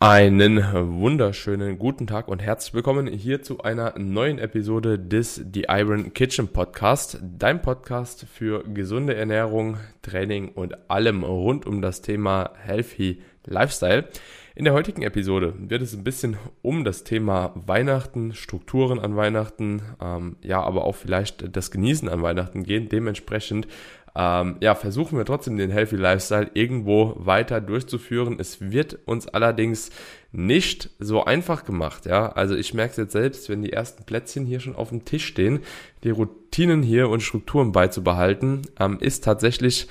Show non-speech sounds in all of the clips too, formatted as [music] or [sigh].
Einen wunderschönen guten Tag und herzlich willkommen hier zu einer neuen Episode des The Iron Kitchen Podcast, dein Podcast für gesunde Ernährung, Training und allem rund um das Thema Healthy Lifestyle. In der heutigen Episode wird es ein bisschen um das Thema Weihnachten, Strukturen an Weihnachten, ähm, ja, aber auch vielleicht das Genießen an Weihnachten gehen. Dementsprechend ähm, ja, versuchen wir trotzdem den Healthy Lifestyle irgendwo weiter durchzuführen. Es wird uns allerdings nicht so einfach gemacht, ja. Also ich merke es jetzt selbst, wenn die ersten Plätzchen hier schon auf dem Tisch stehen, die Routinen hier und Strukturen beizubehalten, ähm, ist tatsächlich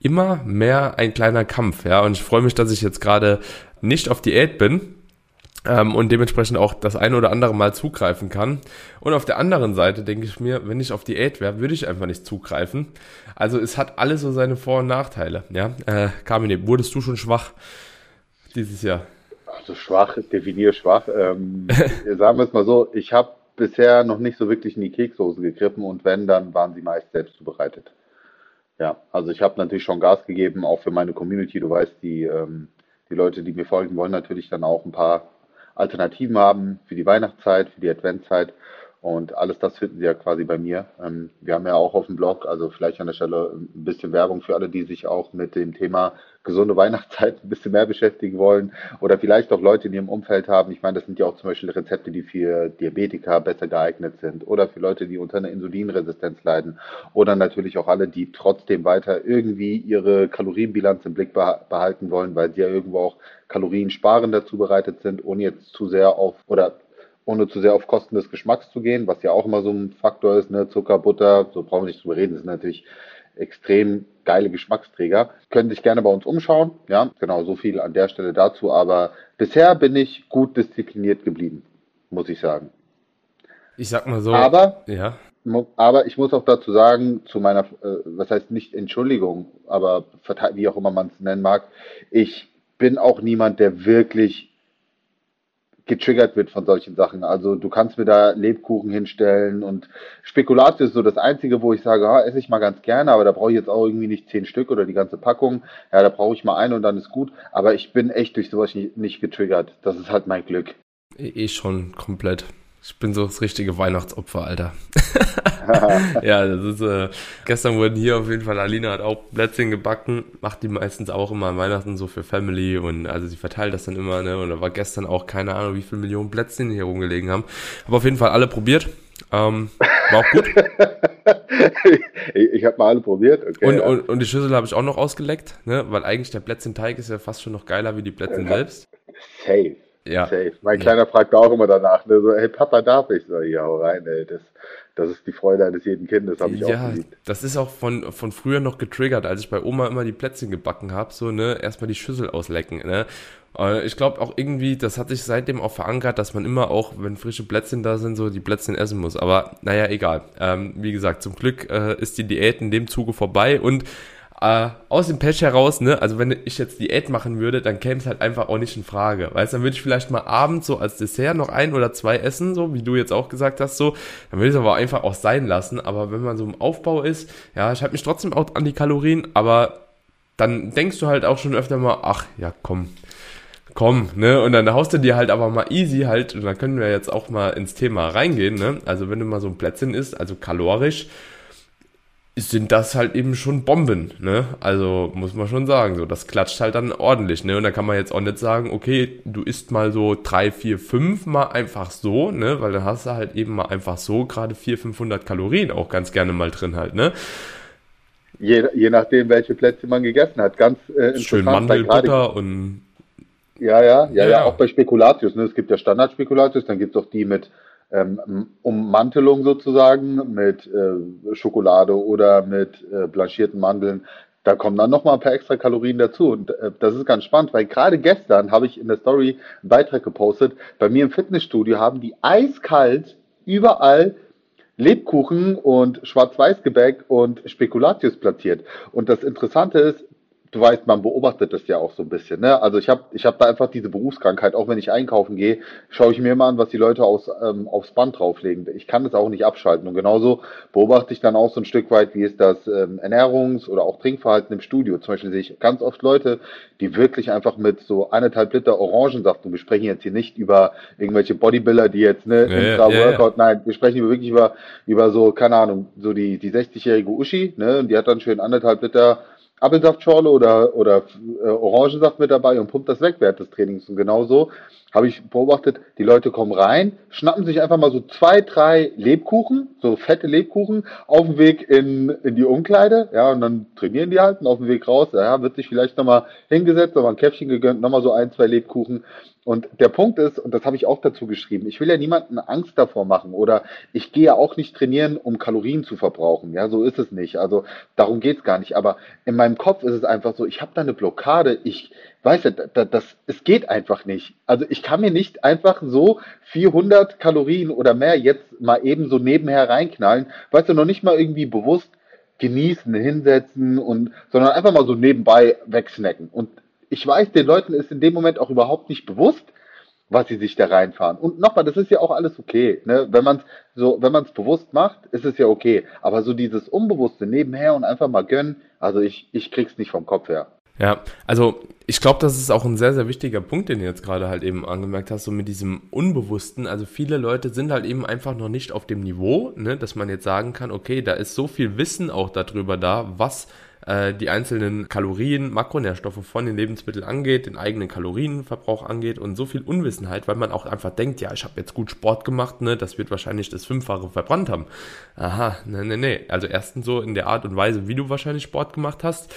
immer mehr ein kleiner Kampf, ja. Und ich freue mich, dass ich jetzt gerade nicht auf Diät bin, ähm, und dementsprechend auch das eine oder andere Mal zugreifen kann. Und auf der anderen Seite denke ich mir, wenn ich auf Diät wäre, würde ich einfach nicht zugreifen. Also es hat alles so seine Vor- und Nachteile. Ja, äh, Carmine, wurdest du schon schwach dieses Jahr? Also schwach, definiere schwach. Ähm, [laughs] sagen wir es mal so, ich habe bisher noch nicht so wirklich in die Kekshose gegriffen und wenn, dann waren sie meist selbst zubereitet. Ja, also ich habe natürlich schon Gas gegeben, auch für meine Community. Du weißt, die, ähm, die Leute, die mir folgen, wollen natürlich dann auch ein paar Alternativen haben für die Weihnachtszeit, für die Adventzeit. Und alles das finden Sie ja quasi bei mir. Ähm, wir haben ja auch auf dem Blog, also vielleicht an der Stelle ein bisschen Werbung für alle, die sich auch mit dem Thema gesunde Weihnachtszeit ein bisschen mehr beschäftigen wollen oder vielleicht auch Leute in ihrem Umfeld haben. Ich meine, das sind ja auch zum Beispiel Rezepte, die für Diabetiker besser geeignet sind oder für Leute, die unter einer Insulinresistenz leiden oder natürlich auch alle, die trotzdem weiter irgendwie ihre Kalorienbilanz im Blick behalten wollen, weil sie ja irgendwo auch kaloriensparender zubereitet sind, ohne jetzt zu sehr auf oder ohne zu sehr auf Kosten des Geschmacks zu gehen, was ja auch immer so ein Faktor ist, ne? Zucker, Butter, so brauchen wir nicht drüber reden, das sind natürlich extrem geile Geschmacksträger. Können sich gerne bei uns umschauen, ja, genau, so viel an der Stelle dazu, aber bisher bin ich gut diszipliniert geblieben, muss ich sagen. Ich sag mal so. Aber, ja. Aber ich muss auch dazu sagen, zu meiner, äh, was heißt nicht Entschuldigung, aber wie auch immer man es nennen mag, ich bin auch niemand, der wirklich getriggert wird von solchen Sachen. Also du kannst mir da Lebkuchen hinstellen und Spekulatius ist so das Einzige, wo ich sage, ah, esse ich mal ganz gerne, aber da brauche ich jetzt auch irgendwie nicht zehn Stück oder die ganze Packung. Ja, da brauche ich mal einen und dann ist gut. Aber ich bin echt durch sowas nicht, nicht getriggert. Das ist halt mein Glück. Eh, eh schon komplett. Ich bin so das richtige Weihnachtsopfer, Alter. [laughs] [laughs] ja, das ist, äh, gestern wurden hier auf jeden Fall, Alina hat auch Plätzchen gebacken, macht die meistens auch immer an Weihnachten so für Family und also sie verteilt das dann immer, ne, und da war gestern auch keine Ahnung, wie viele Millionen Plätzchen hier rumgelegen haben. Habe auf jeden Fall alle probiert. Ähm, war auch gut. [laughs] ich ich habe mal alle probiert. Okay, und, ja. und, und die Schüssel habe ich auch noch ausgeleckt, ne? weil eigentlich der Plätzchenteig ist ja fast schon noch geiler wie die Plätzchen ja. selbst. Safe. Ja. Safe. Mein Kleiner fragt auch immer danach, ne, so, hey Papa, darf ich? So, ja, hau rein, ey, das, das ist die Freude eines jeden Kindes, habe ich ja, auch geliebt. Das ist auch von, von früher noch getriggert, als ich bei Oma immer die Plätzchen gebacken habe, so, ne, erstmal die Schüssel auslecken, ne. Äh, ich glaube auch irgendwie, das hat sich seitdem auch verankert, dass man immer auch, wenn frische Plätzchen da sind, so die Plätzchen essen muss. Aber naja, egal. Ähm, wie gesagt, zum Glück äh, ist die Diät in dem Zuge vorbei und äh, aus dem Patch heraus, ne, also wenn ich jetzt Diät machen würde, dann käme es halt einfach auch nicht in Frage. Weißt dann würde ich vielleicht mal abends so als Dessert noch ein oder zwei essen, so wie du jetzt auch gesagt hast, so. Dann würde ich es aber einfach auch sein lassen. Aber wenn man so im Aufbau ist, ja, ich habe mich trotzdem auch an die Kalorien, aber dann denkst du halt auch schon öfter mal, ach ja, komm, komm, ne? Und dann haust du dir halt aber mal easy halt, und dann können wir jetzt auch mal ins Thema reingehen, ne? Also wenn du mal so ein Plätzchen isst, also kalorisch, sind das halt eben schon Bomben, ne? Also muss man schon sagen, so das klatscht halt dann ordentlich, ne? Und da kann man jetzt auch nicht sagen, okay, du isst mal so drei, vier, fünf mal einfach so, ne? Weil dann hast du halt eben mal einfach so gerade vier, 500 Kalorien auch ganz gerne mal drin halt, ne? Je, je nachdem, welche Plätze man gegessen hat, ganz äh, Schön Mandelbutter und ja, ja, ja, ja, ja, auch bei Spekulatius, ne? Es gibt ja Standard-Spekulatius, dann gibt es auch die mit ähm, Ummantelung sozusagen mit äh, Schokolade oder mit äh, blanchierten Mandeln. Da kommen dann nochmal ein paar extra Kalorien dazu. Und äh, das ist ganz spannend, weil gerade gestern habe ich in der Story einen Beitrag gepostet. Bei mir im Fitnessstudio haben die eiskalt überall Lebkuchen und Schwarz-Weiß-Gebäck und Spekulatius platziert. Und das Interessante ist, du weißt, man beobachtet das ja auch so ein bisschen. Ne? Also ich habe ich hab da einfach diese Berufskrankheit, auch wenn ich einkaufen gehe, schaue ich mir immer an, was die Leute aus, ähm, aufs Band drauflegen. Ich kann das auch nicht abschalten. Und genauso beobachte ich dann auch so ein Stück weit, wie ist das ähm, Ernährungs- oder auch Trinkverhalten im Studio. Zum Beispiel sehe ich ganz oft Leute, die wirklich einfach mit so eineinhalb Liter Orangensaft, und wir sprechen jetzt hier nicht über irgendwelche Bodybuilder, die jetzt, ne, ja, intra ja, Workout, ja. nein, wir sprechen wirklich über, über so, keine Ahnung, so die, die 60-jährige Uschi, ne, und die hat dann schön anderthalb Liter Apfelsaftschorle oder, oder äh, Orangensaft mit dabei und pumpt das weg während des Trainings. Und genauso habe ich beobachtet, die Leute kommen rein, schnappen sich einfach mal so zwei, drei Lebkuchen, so fette Lebkuchen, auf dem Weg in, in die Umkleide, ja, und dann trainieren die halt und auf dem Weg raus, ja, wird sich vielleicht nochmal hingesetzt, nochmal ein Käffchen gegönnt, nochmal so ein, zwei Lebkuchen und der Punkt ist, und das habe ich auch dazu geschrieben, ich will ja niemanden Angst davor machen oder ich gehe ja auch nicht trainieren, um Kalorien zu verbrauchen. Ja, so ist es nicht. Also darum geht es gar nicht. Aber in meinem Kopf ist es einfach so, ich habe da eine Blockade. Ich weiß ja, das, das, es geht einfach nicht. Also ich kann mir nicht einfach so 400 Kalorien oder mehr jetzt mal eben so nebenher reinknallen. Weißt du, noch nicht mal irgendwie bewusst genießen, hinsetzen und, sondern einfach mal so nebenbei wegsnacken. Und ich weiß, den Leuten ist in dem Moment auch überhaupt nicht bewusst, was sie sich da reinfahren. Und nochmal, das ist ja auch alles okay. Ne? Wenn man es so, wenn man es bewusst macht, ist es ja okay. Aber so dieses Unbewusste nebenher und einfach mal gönnen, also ich, ich krieg's nicht vom Kopf her. Ja, also ich glaube, das ist auch ein sehr, sehr wichtiger Punkt, den du jetzt gerade halt eben angemerkt hast, so mit diesem Unbewussten. Also viele Leute sind halt eben einfach noch nicht auf dem Niveau, ne, dass man jetzt sagen kann, okay, da ist so viel Wissen auch darüber da, was äh, die einzelnen Kalorien, Makronährstoffe von den Lebensmitteln angeht, den eigenen Kalorienverbrauch angeht und so viel Unwissenheit, weil man auch einfach denkt, ja, ich habe jetzt gut Sport gemacht, ne, das wird wahrscheinlich das Fünffache verbrannt haben. Aha, ne, ne, ne. Also erstens so in der Art und Weise, wie du wahrscheinlich Sport gemacht hast,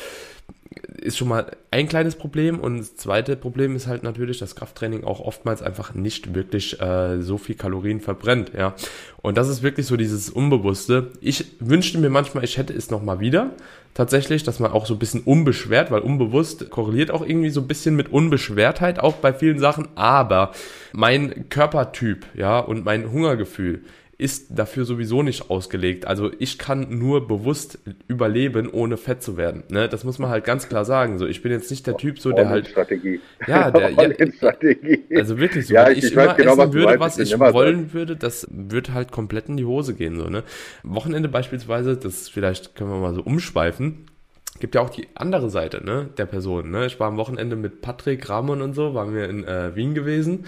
ist schon mal ein kleines Problem und das zweite Problem ist halt natürlich, dass Krafttraining auch oftmals einfach nicht wirklich äh, so viel Kalorien verbrennt, ja. Und das ist wirklich so dieses Unbewusste. Ich wünschte mir manchmal, ich hätte es nochmal wieder, tatsächlich, dass man auch so ein bisschen unbeschwert, weil unbewusst korreliert auch irgendwie so ein bisschen mit Unbeschwertheit auch bei vielen Sachen, aber mein Körpertyp, ja, und mein Hungergefühl, ist dafür sowieso nicht ausgelegt. Also ich kann nur bewusst überleben, ohne fett zu werden. Ne? Das muss man halt ganz klar sagen. So, ich bin jetzt nicht der Typ, so der halt. Strategie. Ja, der. [laughs] ja, also wirklich so. Ja, ich, ich, immer genau, essen würde, was ich wollen sein. würde, das wird halt komplett in die Hose gehen. So, ne? Wochenende beispielsweise, das vielleicht können wir mal so umschweifen gibt ja auch die andere Seite ne, der Person. Ne? Ich war am Wochenende mit Patrick, Ramon und so, waren wir in äh, Wien gewesen.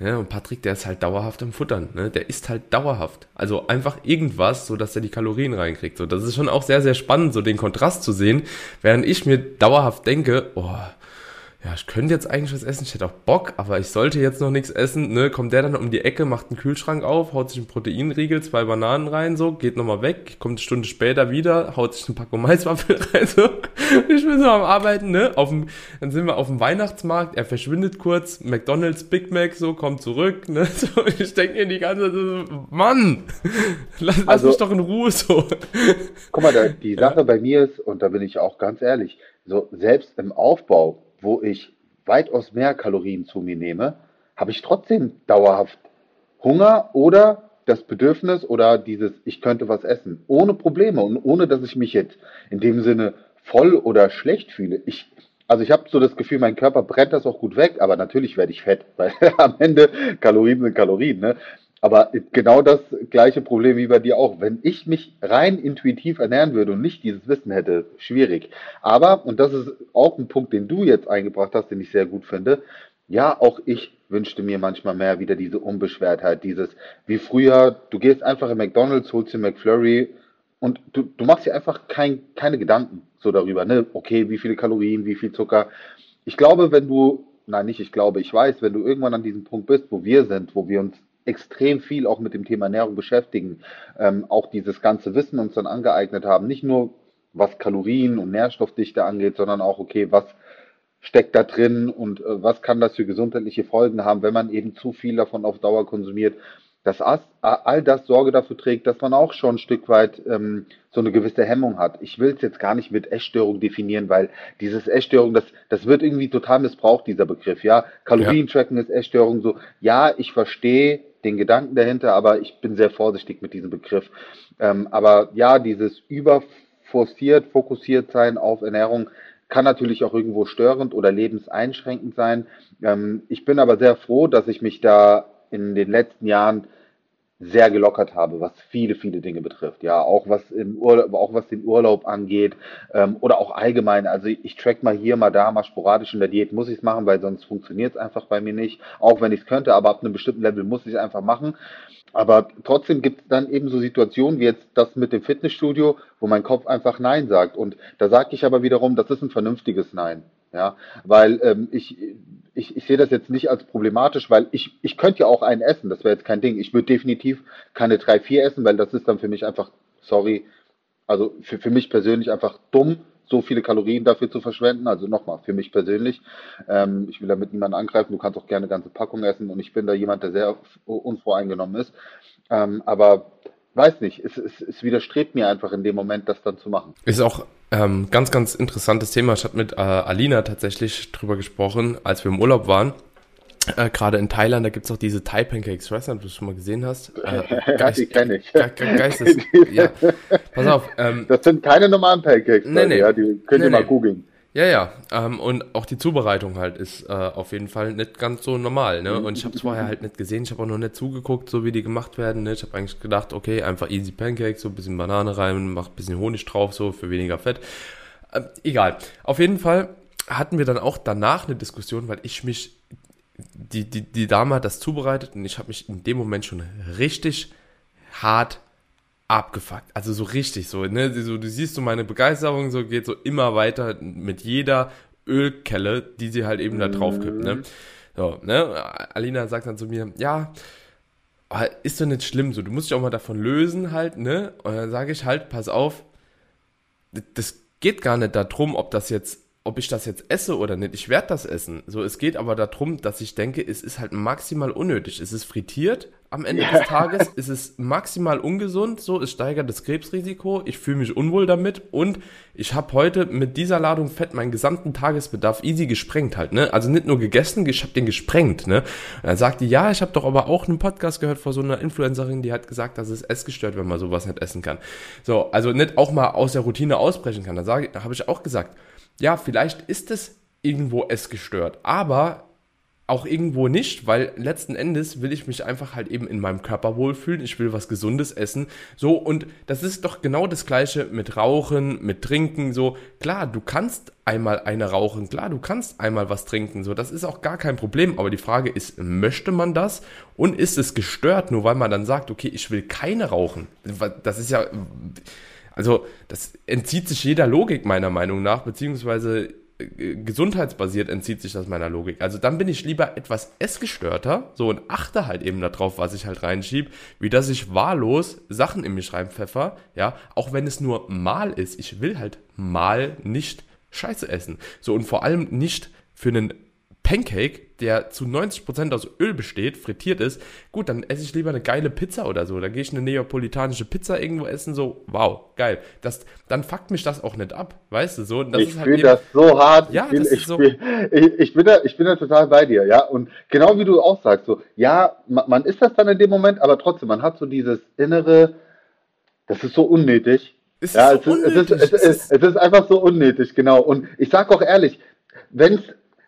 Ja, und Patrick, der ist halt dauerhaft am Futtern. Ne? Der isst halt dauerhaft. Also einfach irgendwas, so dass er die Kalorien reinkriegt. So, das ist schon auch sehr, sehr spannend, so den Kontrast zu sehen, während ich mir dauerhaft denke, oh, ja, ich könnte jetzt eigentlich was essen, ich hätte auch Bock, aber ich sollte jetzt noch nichts essen, ne, kommt der dann um die Ecke, macht einen Kühlschrank auf, haut sich einen Proteinriegel, zwei Bananen rein, so, geht nochmal weg, kommt eine Stunde später wieder, haut sich eine Packung [laughs] Maiswaffel rein, so, ich bin so am Arbeiten, ne, auf dem, dann sind wir auf dem Weihnachtsmarkt, er verschwindet kurz, McDonalds, Big Mac, so, kommt zurück, ne, [laughs] so, ich denke mir die ganze Zeit so, Mann, [laughs] lass, lass also, mich doch in Ruhe, so. Guck mal, die Sache bei mir ist, und da bin ich auch ganz ehrlich, so, selbst im Aufbau, wo ich weitaus mehr Kalorien zu mir nehme, habe ich trotzdem dauerhaft Hunger oder das Bedürfnis oder dieses, ich könnte was essen, ohne Probleme und ohne, dass ich mich jetzt in dem Sinne voll oder schlecht fühle. Ich, also ich habe so das Gefühl, mein Körper brennt das auch gut weg, aber natürlich werde ich fett, weil [laughs] am Ende Kalorien sind Kalorien. Ne? Aber genau das gleiche Problem wie bei dir auch. Wenn ich mich rein intuitiv ernähren würde und nicht dieses Wissen hätte, schwierig. Aber, und das ist auch ein Punkt, den du jetzt eingebracht hast, den ich sehr gut finde, ja, auch ich wünschte mir manchmal mehr wieder diese Unbeschwertheit, dieses, wie früher, du gehst einfach in McDonalds, holst dir McFlurry und du, du machst dir einfach kein, keine Gedanken so darüber, ne? Okay, wie viele Kalorien, wie viel Zucker. Ich glaube, wenn du, nein, nicht ich glaube, ich weiß, wenn du irgendwann an diesem Punkt bist, wo wir sind, wo wir uns extrem viel auch mit dem Thema Ernährung beschäftigen, ähm, auch dieses ganze Wissen uns dann angeeignet haben, nicht nur was Kalorien und Nährstoffdichte angeht, sondern auch, okay, was steckt da drin und äh, was kann das für gesundheitliche Folgen haben, wenn man eben zu viel davon auf Dauer konsumiert dass all das Sorge dafür trägt, dass man auch schon ein Stück weit ähm, so eine gewisse Hemmung hat. Ich will es jetzt gar nicht mit Essstörung definieren, weil dieses Essstörung, das, das wird irgendwie total missbraucht, dieser Begriff. Ja, Kalorientracken ja. ist Essstörung so. Ja, ich verstehe den Gedanken dahinter, aber ich bin sehr vorsichtig mit diesem Begriff. Ähm, aber ja, dieses überforciert, fokussiert sein auf Ernährung, kann natürlich auch irgendwo störend oder lebenseinschränkend sein. Ähm, ich bin aber sehr froh, dass ich mich da in den letzten Jahren sehr gelockert habe, was viele, viele Dinge betrifft. Ja, auch was im Urlaub, auch was den Urlaub angeht ähm, oder auch allgemein. Also ich track mal hier, mal da, mal sporadisch in der Diät muss ich es machen, weil sonst funktioniert es einfach bei mir nicht. Auch wenn ich es könnte, aber ab einem bestimmten Level muss ich es einfach machen. Aber trotzdem gibt es dann eben so Situationen wie jetzt das mit dem Fitnessstudio, wo mein Kopf einfach Nein sagt. Und da sage ich aber wiederum, das ist ein vernünftiges Nein. Ja, weil ähm, ich, ich, ich sehe das jetzt nicht als problematisch, weil ich, ich könnte ja auch einen essen, das wäre jetzt kein Ding. Ich würde definitiv keine drei, vier essen, weil das ist dann für mich einfach, sorry, also für, für mich persönlich einfach dumm, so viele Kalorien dafür zu verschwenden. Also nochmal, für mich persönlich. Ähm, ich will damit niemanden angreifen, du kannst auch gerne ganze Packung essen und ich bin da jemand, der sehr unvoreingenommen ist. Ähm, aber weiß nicht, es, es, es widerstrebt mir einfach in dem Moment, das dann zu machen. Ist auch ähm, ganz, ganz interessantes Thema. Ich habe mit äh, Alina tatsächlich drüber gesprochen, als wir im Urlaub waren. Äh, Gerade in Thailand, da gibt es auch diese Thai Pancakes. Ich weiß nicht, ob du das schon mal gesehen hast. Äh, [laughs] Geist, die kenne ich. Ge Ge Geistes, [laughs] ja. Pass auf. Ähm, das sind keine normalen Pancakes. Nee, nee. Ja, die könnt nee, ihr mal nee. googeln. Ja, ja. Ähm, und auch die Zubereitung halt ist äh, auf jeden Fall nicht ganz so normal. Ne? Und ich habe es vorher halt nicht gesehen. Ich habe auch noch nicht zugeguckt, so wie die gemacht werden. Ne? Ich habe eigentlich gedacht, okay, einfach easy Pancakes, so ein bisschen Banane rein, mach ein bisschen Honig drauf, so für weniger Fett. Äh, egal. Auf jeden Fall hatten wir dann auch danach eine Diskussion, weil ich mich, die, die, die Dame hat das zubereitet und ich habe mich in dem Moment schon richtig hart abgefuckt. Also so richtig so, ne? So, du siehst so meine Begeisterung, so geht so immer weiter mit jeder Ölkelle, die sie halt eben da drauf kippt, ne? So, ne? Alina sagt dann zu mir, ja, ist doch nicht schlimm, so, du musst dich auch mal davon lösen halt, ne? Und dann sage ich halt, pass auf, das geht gar nicht darum, ob das jetzt ob ich das jetzt esse oder nicht, ich werde das essen. So, es geht aber darum, dass ich denke, es ist halt maximal unnötig. Es ist frittiert am Ende ja. des Tages, es ist maximal ungesund, so, es steigert das Krebsrisiko, ich fühle mich unwohl damit und ich habe heute mit dieser Ladung Fett meinen gesamten Tagesbedarf easy gesprengt halt, ne? Also nicht nur gegessen, ich habe den gesprengt, ne? Und dann sagt die, ja, ich habe doch aber auch einen Podcast gehört von so einer Influencerin, die hat gesagt, dass es essgestört, wenn man sowas nicht essen kann. So, also nicht auch mal aus der Routine ausbrechen kann. Da sage habe ich auch gesagt, ja, vielleicht ist es irgendwo es gestört, aber auch irgendwo nicht, weil letzten Endes will ich mich einfach halt eben in meinem Körper wohlfühlen. Ich will was Gesundes essen. So, und das ist doch genau das Gleiche mit Rauchen, mit Trinken. So, klar, du kannst einmal eine rauchen. Klar, du kannst einmal was trinken. So, das ist auch gar kein Problem. Aber die Frage ist, möchte man das? Und ist es gestört, nur weil man dann sagt, okay, ich will keine rauchen? Das ist ja, also das entzieht sich jeder Logik meiner Meinung nach, beziehungsweise gesundheitsbasiert entzieht sich das meiner Logik. Also dann bin ich lieber etwas essgestörter, so und achte halt eben darauf, was ich halt reinschieb, wie dass ich wahllos Sachen in mich reinpfeffer, ja, auch wenn es nur mal ist. Ich will halt mal nicht Scheiße essen. So und vor allem nicht für einen Pancake, der zu 90% aus Öl besteht, frittiert ist, gut, dann esse ich lieber eine geile Pizza oder so. Dann gehe ich eine neapolitanische Pizza irgendwo essen, so, wow, geil. Das, dann fuckt mich das auch nicht ab, weißt du, so. Das ich halt das so hart. Ja, ich, das ich, so. ich, ich, bin da, ich bin da total bei dir, ja. Und genau wie du auch sagst, so, ja, man, man ist das dann in dem Moment, aber trotzdem, man hat so dieses innere, das ist so unnötig. Es ja, ist so es, unnötig. Ist, es, ist, es, ist, es ist einfach so unnötig, genau. Und ich sag auch ehrlich, wenn es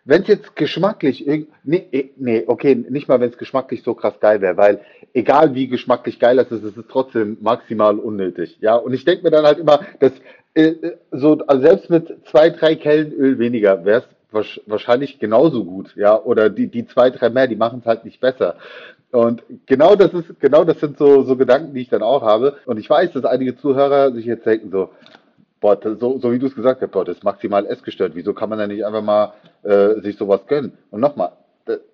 wenn es jetzt geschmacklich, nee, eh, nee, okay, nicht mal wenn es geschmacklich so krass geil wäre, weil egal wie geschmacklich geil es ist, es ist trotzdem maximal unnötig. Ja, und ich denke mir dann halt immer, dass äh, so also selbst mit zwei, drei Kellen Öl weniger wäre es wahrscheinlich genauso gut, ja, oder die, die zwei, drei mehr, die machen es halt nicht besser. Und genau das ist, genau das sind so, so Gedanken, die ich dann auch habe. Und ich weiß, dass einige Zuhörer sich jetzt denken so, boah, so, so wie du es gesagt hast, boah, das ist maximal essgestört. Wieso kann man da nicht einfach mal äh, sich sowas gönnen? Und nochmal,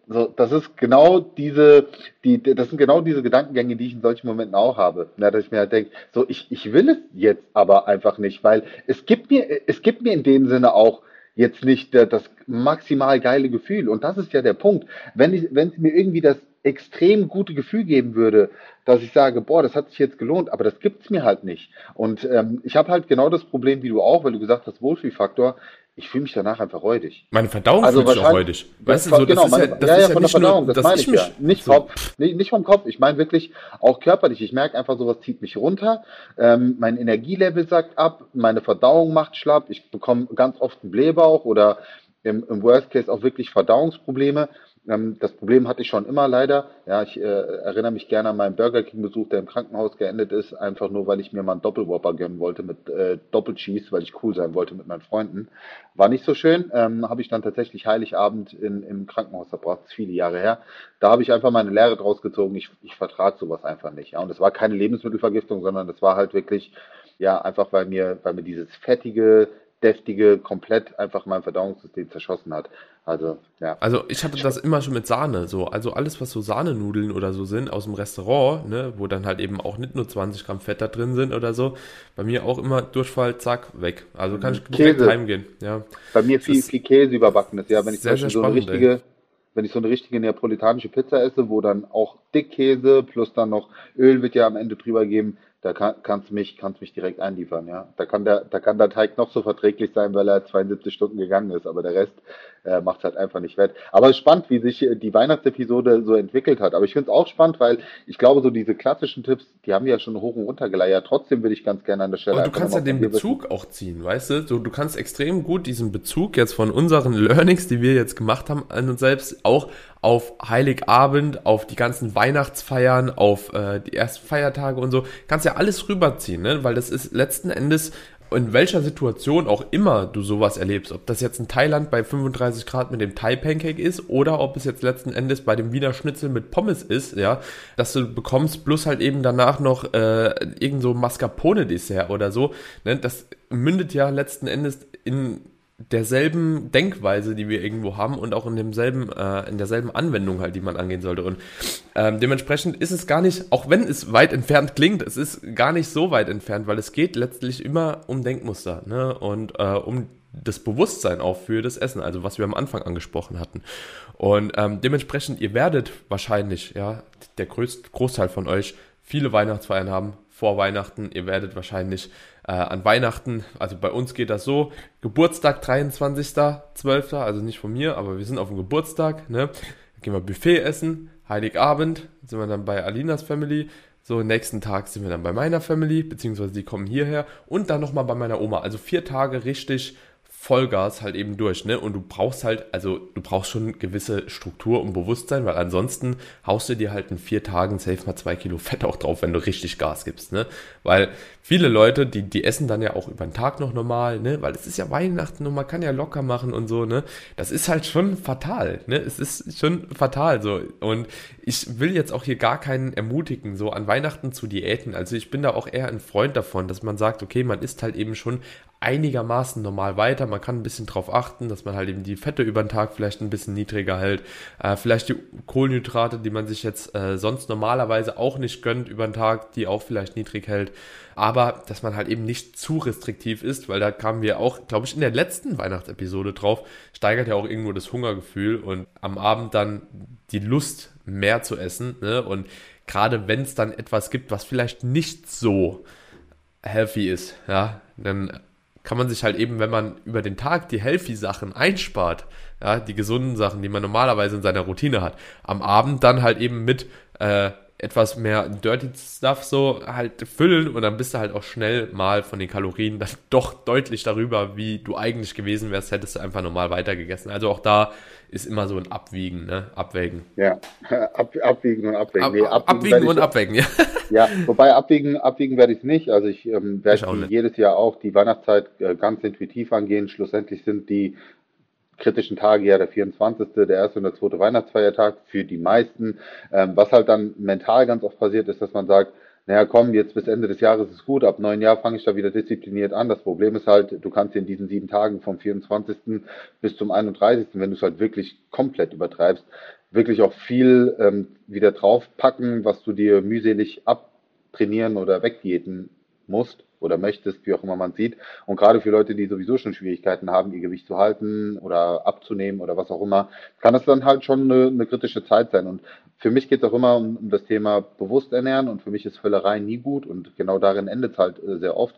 so, das ist genau diese, die, das sind genau diese Gedankengänge, die ich in solchen Momenten auch habe. Ja, dass ich mir halt denke, so, ich, ich will es jetzt aber einfach nicht, weil es gibt mir, es gibt mir in dem Sinne auch jetzt nicht das maximal geile Gefühl. Und das ist ja der Punkt. Wenn ich, wenn es mir irgendwie das extrem gute Gefühl geben würde, dass ich sage, boah, das hat sich jetzt gelohnt, aber das gibt's mir halt nicht. Und ähm, ich habe halt genau das Problem wie du auch, weil du gesagt hast, Wohlfühlfaktor. Ich fühle mich danach einfach räudig. Meine Verdauung Also fühlt sich auch räudig. Weißt du, so, das genau, ist meine, ja, das ja, ist ja, von der nicht nur, Verdauung, das meine ich ich ja. Nicht so, Kopf, nicht, nicht vom Kopf. Ich meine wirklich auch körperlich. Ich merke einfach, sowas zieht mich runter. Ähm, mein Energielevel sackt ab, meine Verdauung macht schlapp. Ich bekomme ganz oft einen Blähbauch oder im, im Worst Case auch wirklich Verdauungsprobleme. Ähm, das Problem hatte ich schon immer leider. Ja, ich äh, erinnere mich gerne an meinen Burger King Besuch, der im Krankenhaus geendet ist, einfach nur, weil ich mir mal einen Doppelwhopper gönnen wollte mit äh, Doppelcheese, weil ich cool sein wollte mit meinen Freunden. War nicht so schön. Ähm, habe ich dann tatsächlich Heiligabend in, im Krankenhaus verbracht, viele Jahre her. Da habe ich einfach meine Lehre draus gezogen. Ich, ich vertrage sowas einfach nicht. Ja, und es war keine Lebensmittelvergiftung, sondern das war halt wirklich, ja, einfach weil mir, weil mir dieses fettige, deftige komplett einfach mein Verdauungssystem zerschossen hat. Also, ja. Also ich hatte das immer schon mit Sahne, so. Also alles, was so Sahnenudeln oder so sind aus dem Restaurant, ne, wo dann halt eben auch nicht nur 20 Gramm Fett da drin sind oder so, bei mir auch immer Durchfall, zack, weg. Also kann ich direkt Käse. heimgehen, ja. Bei mir viel, viel Käse überbackenes. Ja, wenn ich sehr, sehr so eine spannend, richtige, wenn ich so eine richtige neapolitanische Pizza esse, wo dann auch Dickkäse plus dann noch Öl wird ja am Ende drüber geben, da kann, kannst du mich, kannst mich direkt einliefern, ja. Da kann der, da kann der Teig noch so verträglich sein, weil er 72 Stunden gegangen ist, aber der Rest äh, macht es halt einfach nicht wett. Aber es ist spannend, wie sich äh, die Weihnachtsepisode so entwickelt hat. Aber ich finde es auch spannend, weil ich glaube, so diese klassischen Tipps, die haben wir ja schon hoch und runter geleiert. Trotzdem würde ich ganz gerne an der Stelle Und du kannst ja den dir wissen. Bezug auch ziehen, weißt du? So, du kannst extrem gut diesen Bezug jetzt von unseren Learnings, die wir jetzt gemacht haben, an uns selbst auch auf Heiligabend, auf die ganzen Weihnachtsfeiern, auf äh, die ersten Feiertage und so, kannst ja alles rüberziehen, ne? Weil das ist letzten Endes in welcher Situation auch immer du sowas erlebst, ob das jetzt in Thailand bei 35 Grad mit dem Thai Pancake ist oder ob es jetzt letzten Endes bei dem Wiener Schnitzel mit Pommes ist, ja, dass du bekommst plus halt eben danach noch äh, irgend so Mascarpone Dessert oder so, ne, das mündet ja letzten Endes in derselben Denkweise, die wir irgendwo haben und auch in demselben, äh, in derselben Anwendung halt, die man angehen sollte. Und ähm, dementsprechend ist es gar nicht, auch wenn es weit entfernt klingt, es ist gar nicht so weit entfernt, weil es geht letztlich immer um Denkmuster, ne? Und äh, um das Bewusstsein auch für das Essen, also was wir am Anfang angesprochen hatten. Und ähm, dementsprechend, ihr werdet wahrscheinlich, ja, der größte Großteil von euch viele Weihnachtsfeiern haben vor Weihnachten. Ihr werdet wahrscheinlich äh, an Weihnachten, also bei uns geht das so, Geburtstag 23.12., also nicht von mir, aber wir sind auf dem Geburtstag, ne? Gehen wir Buffet essen, Heiligabend sind wir dann bei Alinas Family, so nächsten Tag sind wir dann bei meiner Family, beziehungsweise die kommen hierher und dann nochmal bei meiner Oma. Also vier Tage richtig Vollgas halt eben durch, ne? Und du brauchst halt, also du brauchst schon gewisse Struktur und Bewusstsein, weil ansonsten haust du dir halt in vier Tagen safe mal zwei Kilo Fett auch drauf, wenn du richtig Gas gibst, ne? Weil viele Leute, die, die essen dann ja auch über den Tag noch normal, ne? Weil es ist ja Weihnachten und man kann ja locker machen und so, ne? Das ist halt schon fatal, ne? Es ist schon fatal so. Und ich will jetzt auch hier gar keinen ermutigen, so an Weihnachten zu Diäten. Also ich bin da auch eher ein Freund davon, dass man sagt, okay, man isst halt eben schon einigermaßen normal weiter. Man kann ein bisschen drauf achten, dass man halt eben die Fette über den Tag vielleicht ein bisschen niedriger hält. Äh, vielleicht die Kohlenhydrate, die man sich jetzt äh, sonst normalerweise auch nicht gönnt über den Tag, die auch vielleicht niedrig hält. Aber dass man halt eben nicht zu restriktiv ist, weil da kamen wir auch, glaube ich, in der letzten Weihnachtsepisode drauf, steigert ja auch irgendwo das Hungergefühl und am Abend dann die Lust mehr zu essen. Ne? Und gerade wenn es dann etwas gibt, was vielleicht nicht so healthy ist, ja, dann kann man sich halt eben, wenn man über den Tag die healthy Sachen einspart, ja, die gesunden Sachen, die man normalerweise in seiner Routine hat, am Abend dann halt eben mit äh, etwas mehr Dirty Stuff so halt füllen und dann bist du halt auch schnell mal von den Kalorien dann [laughs] doch deutlich darüber, wie du eigentlich gewesen wärst, hättest du einfach normal weitergegessen. Also auch da ist immer so ein Abwiegen, ne? Abwägen. Ja, [laughs] Ab, abwiegen und abwägen. Ab, Nee, abwiegen ich- und abwägen, ja. Ja, wobei abwiegen, abwiegen werde ich es nicht. Also ich ähm, Ich werde jedes Jahr auch die Weihnachtszeit äh, ganz intuitiv angehen. Schlussendlich sind die kritischen Tage ja der 24., der erste und der zweite Weihnachtsfeiertag für die meisten. Ähm, was halt dann mental ganz oft passiert ist, dass man sagt, naja, komm, jetzt bis Ende des Jahres ist gut, ab neun Jahr fange ich da wieder diszipliniert an. Das Problem ist halt, du kannst in diesen sieben Tagen vom 24. bis zum 31., wenn du es halt wirklich komplett übertreibst, wirklich auch viel ähm, wieder draufpacken, was du dir mühselig abtrainieren oder wegdiäten musst oder möchtest, wie auch immer man sieht. Und gerade für Leute, die sowieso schon Schwierigkeiten haben, ihr Gewicht zu halten oder abzunehmen oder was auch immer, kann das dann halt schon eine, eine kritische Zeit sein. Und für mich geht es auch immer um, um, das Thema bewusst ernähren und für mich ist Völlerei nie gut und genau darin endet es halt äh, sehr oft.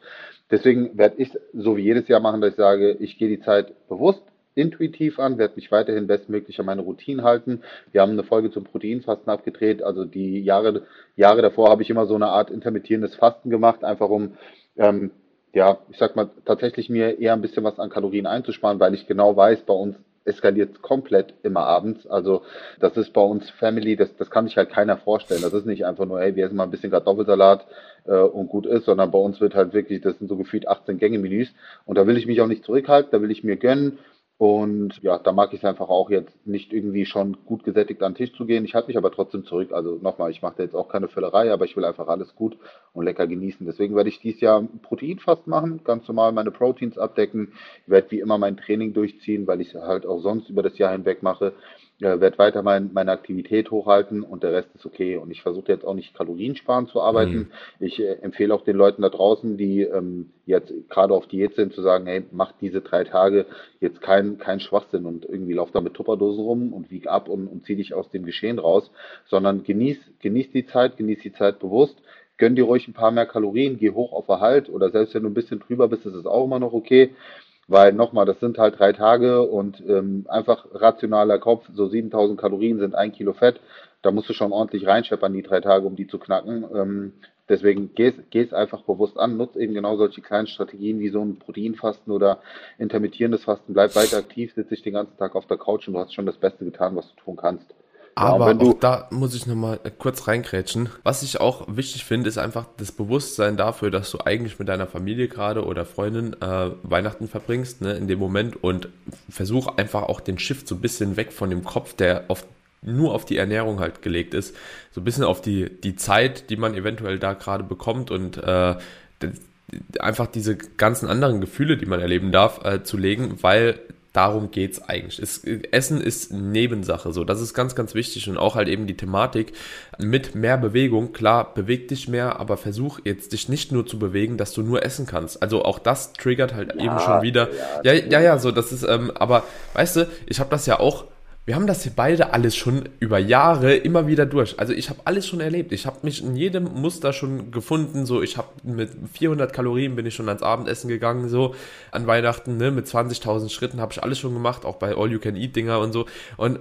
Deswegen werde ich so wie jedes Jahr machen, dass ich sage, ich gehe die Zeit bewusst intuitiv an, werde mich weiterhin bestmöglich an meine Routine halten. Wir haben eine Folge zum Proteinfasten abgedreht. Also die Jahre, Jahre davor habe ich immer so eine Art intermittierendes Fasten gemacht, einfach um, ähm, ja, ich sag mal, tatsächlich mir eher ein bisschen was an Kalorien einzusparen, weil ich genau weiß, bei uns eskaliert komplett immer abends. Also das ist bei uns Family, das, das kann sich halt keiner vorstellen. Das ist nicht einfach nur, hey, wir essen mal ein bisschen Kartoffelsalat äh, und gut ist, sondern bei uns wird halt wirklich, das sind so gefühlt 18 Gänge-Menüs und da will ich mich auch nicht zurückhalten, da will ich mir gönnen und ja, da mag ich es einfach auch jetzt nicht irgendwie schon gut gesättigt an den Tisch zu gehen. Ich halte mich aber trotzdem zurück. Also nochmal, ich mache da jetzt auch keine Völlerei, aber ich will einfach alles gut und lecker genießen. Deswegen werde ich dieses Jahr Proteinfast machen, ganz normal meine Proteins abdecken. Ich werde wie immer mein Training durchziehen, weil ich es halt auch sonst über das Jahr hinweg mache äh, werde weiter mein, meine Aktivität hochhalten und der Rest ist okay. Und ich versuche jetzt auch nicht kaloriensparend zu arbeiten. Mhm. Ich äh, empfehle auch den Leuten da draußen, die ähm, jetzt gerade auf Diät sind, zu sagen, hey, mach diese drei Tage jetzt kein, kein Schwachsinn und irgendwie lauf da mit Tupperdosen rum und wieg ab und, und zieh dich aus dem Geschehen raus, sondern genieß, genieß die Zeit, genieß die Zeit bewusst gönn dir ruhig ein paar mehr Kalorien, geh hoch auf Erhalt oder selbst wenn du ein bisschen drüber bist, ist es auch immer noch okay. Weil nochmal, das sind halt drei Tage und ähm, einfach rationaler Kopf, so 7000 Kalorien sind ein Kilo Fett. Da musst du schon ordentlich reinscheppern, die drei Tage, um die zu knacken. Ähm, deswegen geh es einfach bewusst an, nutz eben genau solche kleinen Strategien wie so ein Proteinfasten oder intermittierendes Fasten. Bleib weiter aktiv, sitze dich den ganzen Tag auf der Couch und du hast schon das Beste getan, was du tun kannst. Aber ja, auch da muss ich nochmal kurz reingrätschen. Was ich auch wichtig finde, ist einfach das Bewusstsein dafür, dass du eigentlich mit deiner Familie gerade oder Freundin äh, Weihnachten verbringst, ne, in dem Moment und versuch einfach auch den Shift so ein bisschen weg von dem Kopf, der auf, nur auf die Ernährung halt gelegt ist, so ein bisschen auf die, die Zeit, die man eventuell da gerade bekommt und äh, einfach diese ganzen anderen Gefühle, die man erleben darf, äh, zu legen, weil darum geht's eigentlich. Es, Essen ist Nebensache, so. Das ist ganz, ganz wichtig und auch halt eben die Thematik mit mehr Bewegung. Klar, beweg dich mehr, aber versuch jetzt dich nicht nur zu bewegen, dass du nur essen kannst. Also auch das triggert halt ja, eben schon wieder. Ja, ja, ja, ja, so, das ist, ähm, aber weißt du, ich habe das ja auch wir haben das hier beide alles schon über Jahre immer wieder durch. Also ich habe alles schon erlebt. Ich habe mich in jedem Muster schon gefunden. So, ich habe mit 400 Kalorien bin ich schon ans Abendessen gegangen. So an Weihnachten ne, mit 20.000 Schritten habe ich alles schon gemacht, auch bei All You Can Eat Dinger und so. Und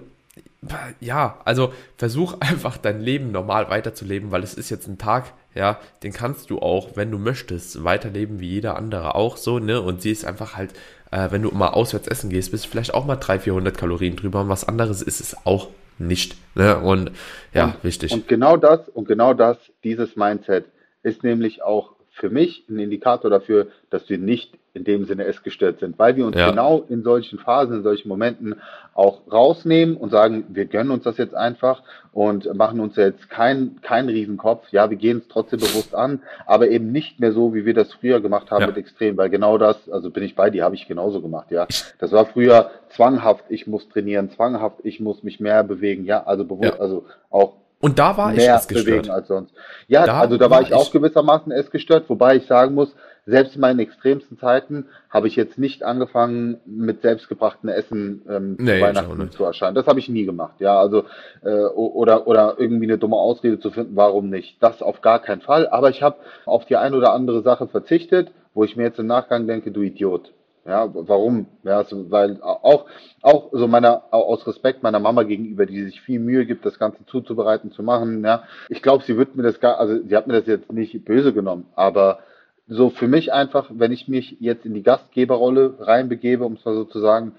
ja, also versuch [laughs] einfach dein Leben normal weiterzuleben, weil es ist jetzt ein Tag, ja, den kannst du auch, wenn du möchtest, weiterleben wie jeder andere auch so, ne? Und sie ist einfach halt äh, wenn du mal auswärts essen gehst, bist du vielleicht auch mal 300, 400 Kalorien drüber und was anderes ist es auch nicht. Ne? Und ja, und, wichtig. Und genau das, und genau das, dieses Mindset ist nämlich auch für mich ein Indikator dafür, dass wir nicht in dem Sinne essgestört sind, weil wir uns ja. genau in solchen Phasen, in solchen Momenten auch rausnehmen und sagen, wir gönnen uns das jetzt einfach und machen uns jetzt keinen kein Riesenkopf. Ja, wir gehen es trotzdem bewusst an, aber eben nicht mehr so, wie wir das früher gemacht haben ja. mit Extrem, weil genau das, also bin ich bei dir, habe ich genauso gemacht, ja. Das war früher zwanghaft, ich muss trainieren, zwanghaft, ich muss mich mehr bewegen, ja, also bewusst, ja. also auch und da war ich es gestört. als sonst. Ja, da also da war, war ich auch gewissermaßen es gestört, wobei ich sagen muss, selbst in meinen extremsten Zeiten habe ich jetzt nicht angefangen, mit selbstgebrachten Essen ähm, nee, zu Weihnachten zu erscheinen. Das habe ich nie gemacht, ja. Also äh, oder oder irgendwie eine dumme Ausrede zu finden, warum nicht? Das auf gar keinen Fall. Aber ich habe auf die ein oder andere Sache verzichtet, wo ich mir jetzt im Nachgang denke, du Idiot. Ja, warum? Ja, also, weil auch, auch so meiner, aus Respekt meiner Mama gegenüber, die sich viel Mühe gibt, das Ganze zuzubereiten, zu machen, ja. Ich glaube, sie wird mir das gar, also sie hat mir das jetzt nicht böse genommen, aber so für mich einfach, wenn ich mich jetzt in die Gastgeberrolle reinbegebe, um es mal so zu sagen,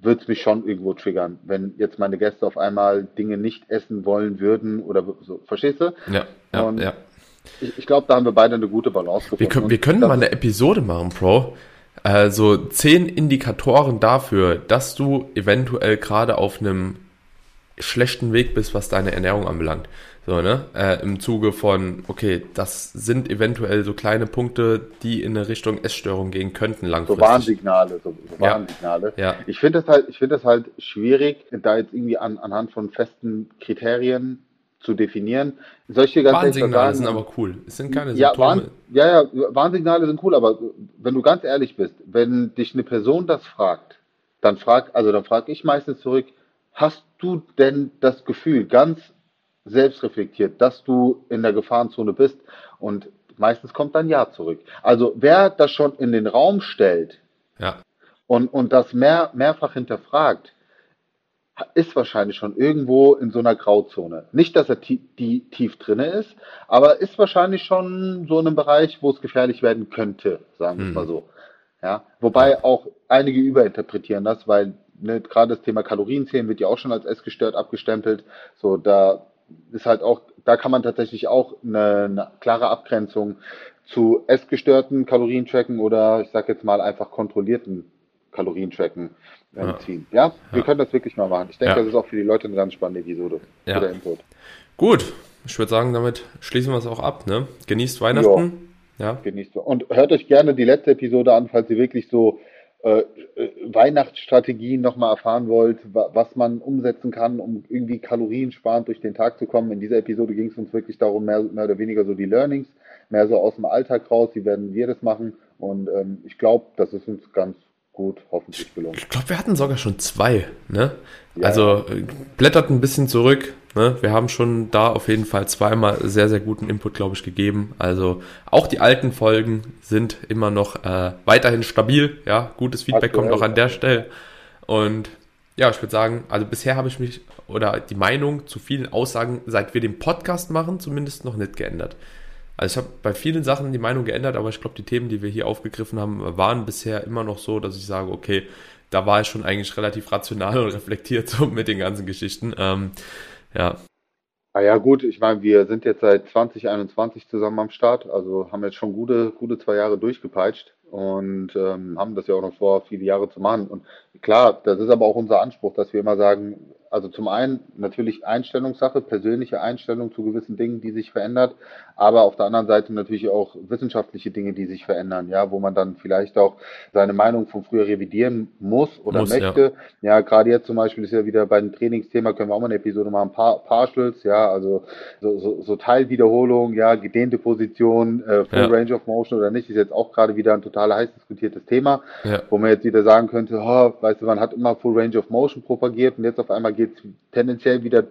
wird es mich schon irgendwo triggern, wenn jetzt meine Gäste auf einmal Dinge nicht essen wollen würden oder so. Verstehst du? Ja, ja, Und ja. Ich, ich glaube, da haben wir beide eine gute Balance gefunden. Wir können, wir können mal eine Episode machen, Bro, also zehn Indikatoren dafür, dass du eventuell gerade auf einem schlechten Weg bist, was deine Ernährung anbelangt. So, ne? Äh, Im Zuge von, okay, das sind eventuell so kleine Punkte, die in eine Richtung Essstörung gehen könnten langfristig. So Warnsignale, so, so Warnsignale. Ja. Ich finde das halt, ich finde das halt schwierig, da jetzt irgendwie an, anhand von festen Kriterien zu definieren. Solche ganz Warnsignale sind aber cool. Es sind keine ja, Warn, ja, ja, Warnsignale sind cool, aber wenn du ganz ehrlich bist, wenn dich eine Person das fragt, dann frag, also dann frage ich meistens zurück, hast du denn das Gefühl, ganz selbstreflektiert, dass du in der Gefahrenzone bist? Und meistens kommt dann Ja zurück. Also wer das schon in den Raum stellt ja. und, und das mehr, mehrfach hinterfragt, ist wahrscheinlich schon irgendwo in so einer Grauzone. Nicht, dass er tie die tief drinne ist, aber ist wahrscheinlich schon so in einem Bereich, wo es gefährlich werden könnte, sagen wir hm. mal so. Ja, wobei auch einige überinterpretieren das, weil ne, gerade das Thema Kalorienzählen wird ja auch schon als essgestört abgestempelt. So, da ist halt auch, da kann man tatsächlich auch eine, eine klare Abgrenzung zu essgestörten Kalorientracken oder ich sag jetzt mal einfach kontrollierten Kalorientracken ähm, ja. Ja, wir können das wirklich mal machen. Ich denke, das ist auch für die Leute eine ganz spannende Episode. Ja. Input. Gut, ich würde sagen, damit schließen wir es auch ab. Ne? Genießt Weihnachten. Ja. Genießt. Und hört euch gerne die letzte Episode an, falls ihr wirklich so äh, äh Weihnachtsstrategien nochmal erfahren wollt, was man umsetzen kann, um irgendwie kaloriensparend durch den Tag zu kommen. In dieser Episode ging es uns wirklich darum, mehr, mehr, oder weniger so die Learnings, mehr so aus dem Alltag raus, wie werden wir das machen. Und ähm, ich glaube, das ist uns ganz gut, hoffentlich gelungen. Ich glaube, wir hatten sogar schon zwei. Ne? Ja. Also äh, blättert ein bisschen zurück. Ne? Wir haben schon da auf jeden Fall zweimal sehr, sehr guten Input, glaube ich, gegeben. Also auch die alten Folgen sind immer noch äh, weiterhin stabil. Ja, gutes Feedback Aktuell. kommt auch an der Stelle. Und ja, ich würde sagen, also bisher habe ich mich oder die Meinung zu vielen Aussagen, seit wir den Podcast machen, zumindest noch nicht geändert. Also ich habe bei vielen Sachen die Meinung geändert, aber ich glaube, die Themen, die wir hier aufgegriffen haben, waren bisher immer noch so, dass ich sage, okay, da war ich schon eigentlich relativ rational [laughs] und reflektiert so mit den ganzen Geschichten. Ähm, ja. Ah ja, gut, ich meine, wir sind jetzt seit 2021 zusammen am Start, also haben jetzt schon gute, gute zwei Jahre durchgepeitscht und ähm, haben das ja auch noch vor, viele Jahre zu machen. Und klar, das ist aber auch unser Anspruch, dass wir immer sagen, also zum einen natürlich Einstellungssache, persönliche Einstellung zu gewissen Dingen, die sich verändert, aber auf der anderen Seite natürlich auch wissenschaftliche Dinge, die sich verändern, ja, wo man dann vielleicht auch seine Meinung von früher revidieren muss oder muss, möchte. Ja. ja, gerade jetzt zum Beispiel ist ja wieder beim Trainingsthema, können wir auch mal eine Episode machen, pa Partials, ja, also so, so, so Teilwiederholung, ja, gedehnte Position, äh, Full ja. Range of Motion oder nicht, ist jetzt auch gerade wieder ein total heiß diskutiertes Thema, ja. wo man jetzt wieder sagen könnte, oh, weißt du, man hat immer Full Range of Motion propagiert und jetzt auf einmal geht es tendenziell wieder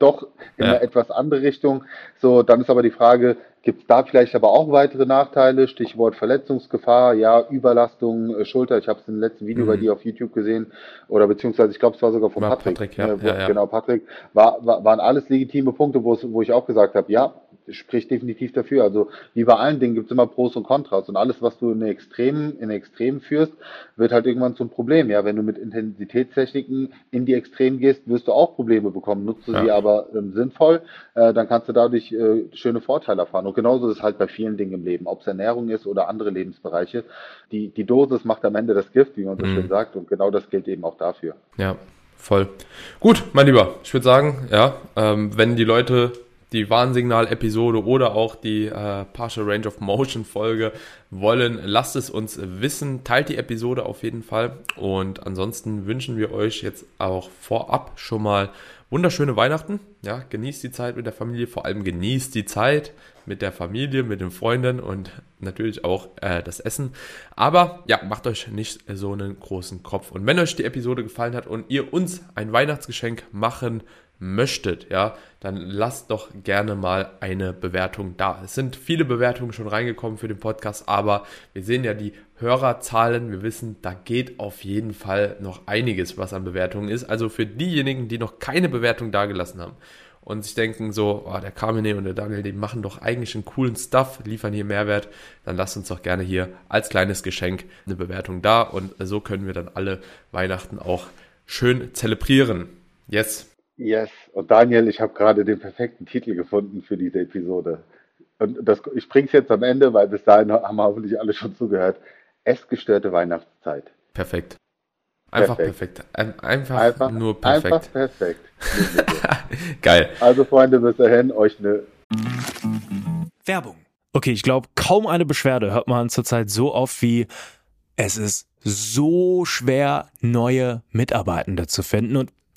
doch in ja. eine etwas andere Richtung. So, dann ist aber die Frage, gibt es da vielleicht aber auch weitere Nachteile? Stichwort Verletzungsgefahr, ja, Überlastung, äh, Schulter. Ich habe es im letzten Video mhm. bei dir auf YouTube gesehen oder beziehungsweise ich glaube, es war sogar von war Patrick. Patrick ja. Äh, wo, ja, genau, Patrick. War, war, waren alles legitime Punkte, wo ich auch gesagt habe, ja, spricht definitiv dafür. Also wie bei allen Dingen gibt es immer Pros und Kontras und alles, was du in Extremen, in Extremen führst, wird halt irgendwann zum Problem. Ja, wenn du mit Intensitätstechniken in die Extremen gehst, wirst du auch Probleme bekommen. Nutze ja. sie aber ähm, sinnvoll, äh, dann kannst du dadurch äh, schöne Vorteile erfahren. Und genauso ist es halt bei vielen Dingen im Leben, ob es Ernährung ist oder andere Lebensbereiche. Die, die Dosis macht am Ende das Gift, wie man so mhm. schön sagt. Und genau das gilt eben auch dafür. Ja, voll. Gut, mein Lieber, ich würde sagen, ja, ähm, wenn die Leute die Warnsignal-Episode oder auch die äh, Partial Range of Motion Folge wollen, lasst es uns wissen. Teilt die Episode auf jeden Fall. Und ansonsten wünschen wir euch jetzt auch vorab schon mal wunderschöne Weihnachten. Ja, genießt die Zeit mit der Familie, vor allem genießt die Zeit mit der Familie, mit den Freunden und natürlich auch äh, das Essen. Aber ja, macht euch nicht so einen großen Kopf. Und wenn euch die Episode gefallen hat und ihr uns ein Weihnachtsgeschenk machen möchtet, ja, dann lasst doch gerne mal eine Bewertung da. Es sind viele Bewertungen schon reingekommen für den Podcast, aber wir sehen ja die Hörerzahlen. Wir wissen, da geht auf jeden Fall noch einiges, was an Bewertungen ist. Also für diejenigen, die noch keine Bewertung dagelassen haben und sich denken so, oh, der Carmine und der Daniel, die machen doch eigentlich einen coolen Stuff, liefern hier Mehrwert, dann lasst uns doch gerne hier als kleines Geschenk eine Bewertung da und so können wir dann alle Weihnachten auch schön zelebrieren. Yes. Yes. Und Daniel, ich habe gerade den perfekten Titel gefunden für diese Episode. Und das, ich bringe es jetzt am Ende, weil bis dahin haben wir hoffentlich alle schon zugehört. Essgestörte Weihnachtszeit. Perfekt. Einfach perfekt. perfekt. Einfach, einfach, nur perfekt. Einfach perfekt. [laughs] Geil. Also Freunde, bis dahin, euch eine Werbung. Okay, ich glaube, kaum eine Beschwerde hört man zurzeit so oft wie es ist so schwer, neue Mitarbeitende zu finden. Und